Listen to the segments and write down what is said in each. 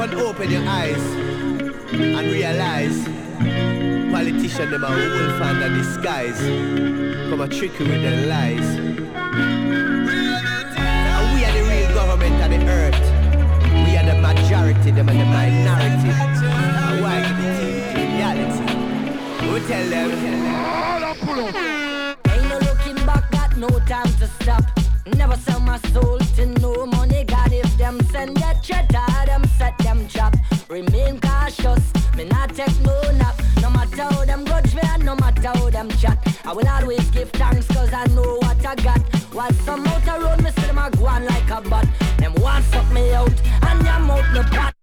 And open your eyes and realize politicians them a wolf under disguise. Come a trick with their lies. And we are the real government of the earth. We are the majority, them are the minority. And why do they reality? We tell them. Ain't no looking back, got no time to stop. Never sell my soul to no money, got it them send their cheddar, them set them trap. Remain cautious, me not take no nap. No matter how them grudge me and no matter how them chat. I will always give thanks cause I know what I got. While some out road, me see them a go on like a bot. Them want suck me out and them out the pot.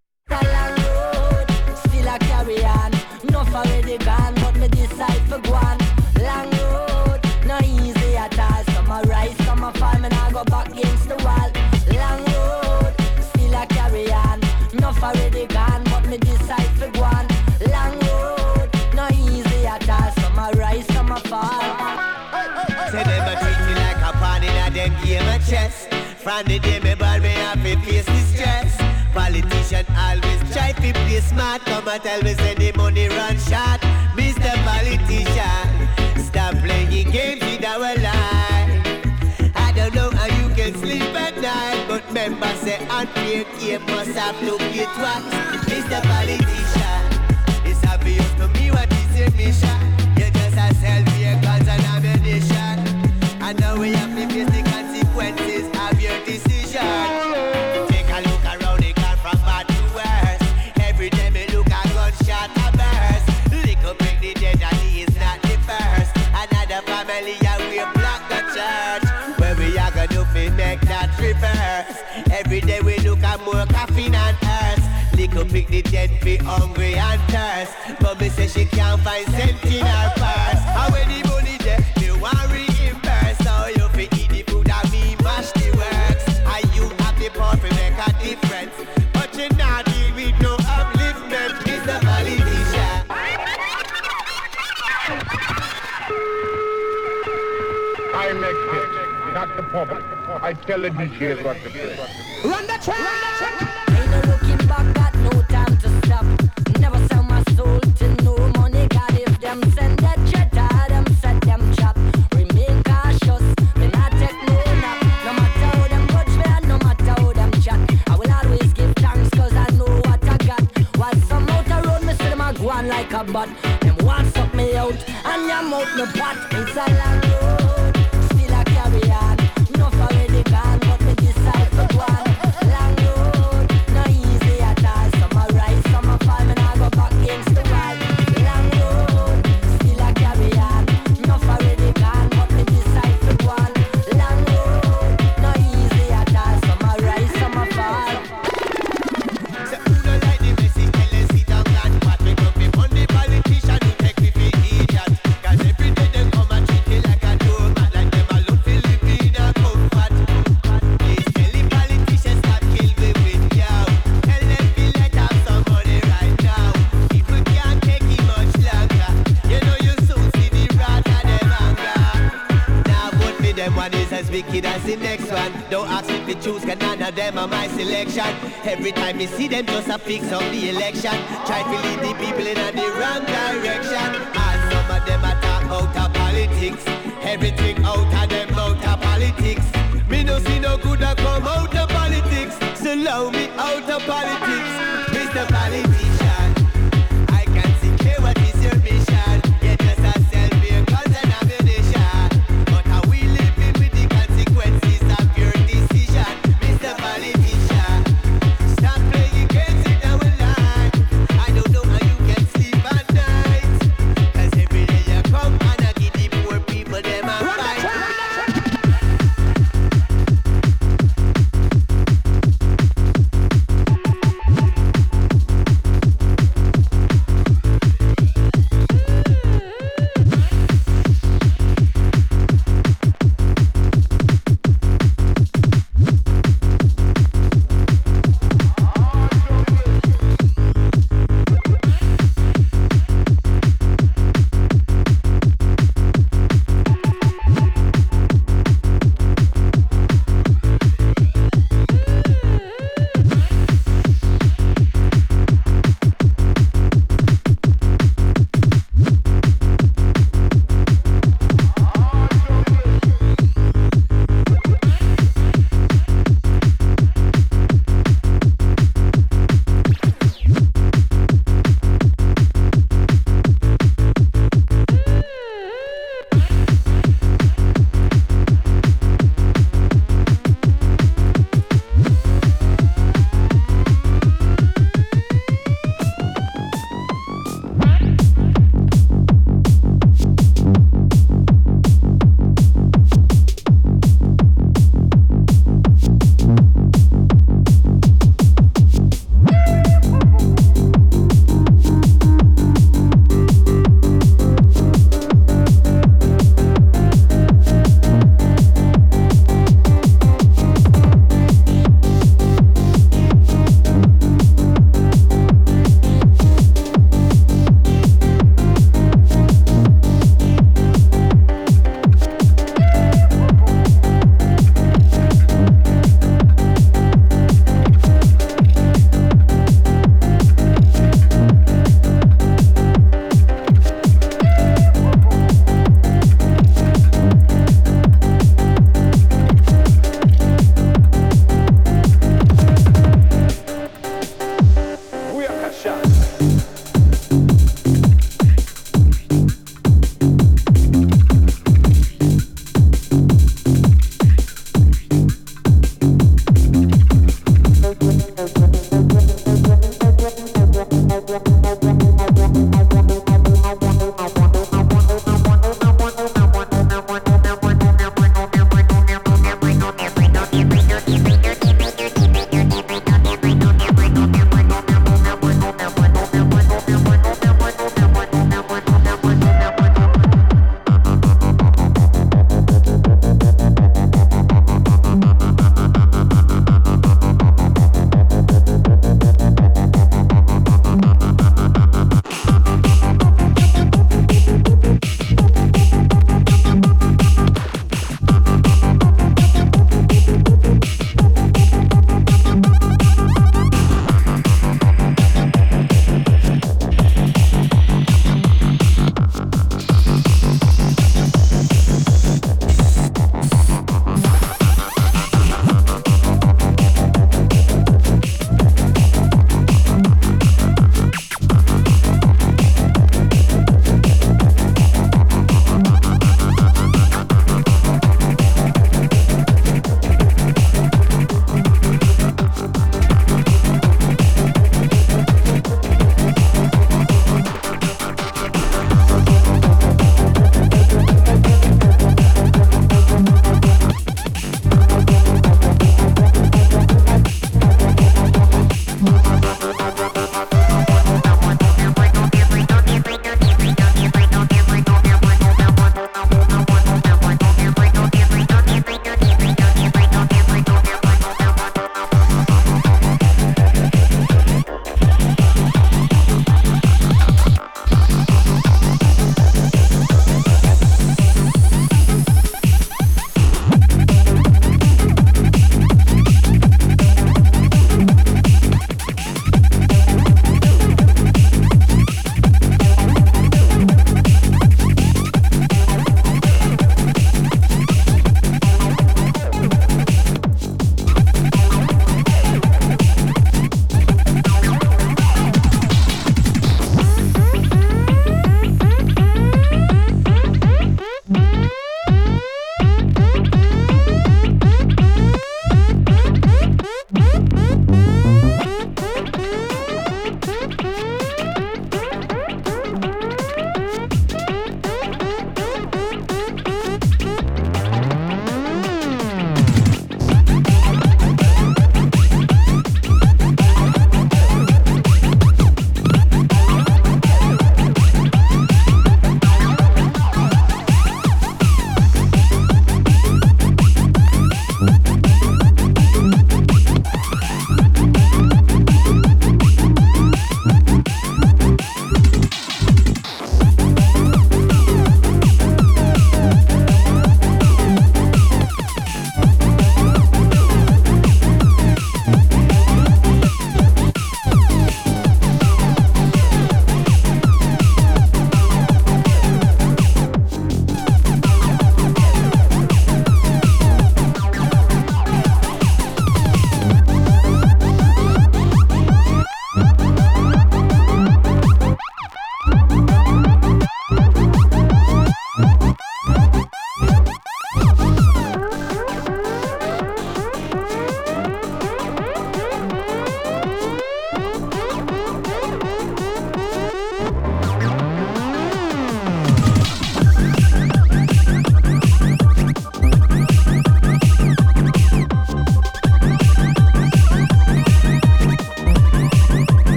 on the day me born, me have to face the stress. Politician always try to play smart. Come and tell me say the money run short. Mr. Politician, stop playing games with our life. I don't know how you can sleep at night, but members say unfair game must have to pay twice. Mr. Politician. make the dead be hungry and thirst. Mommy say she can't find something in her purse. And when the money there, me want reimburse. So you fi eat the food and me mash the works. And you have the power to make a difference. But you not deal with no upliftment, Mr. Politician. I make it, not the problem. I tell the this year's what the Run the train! wicked as the next one. Don't ask me to choose, cause none of them are my selection. Every time you see them, just a fix up the election. Try to lead the people in the wrong direction. And some of them are talk out of politics. Everything out of them out of politics. Me no see no good that come out of politics. So me out of politics.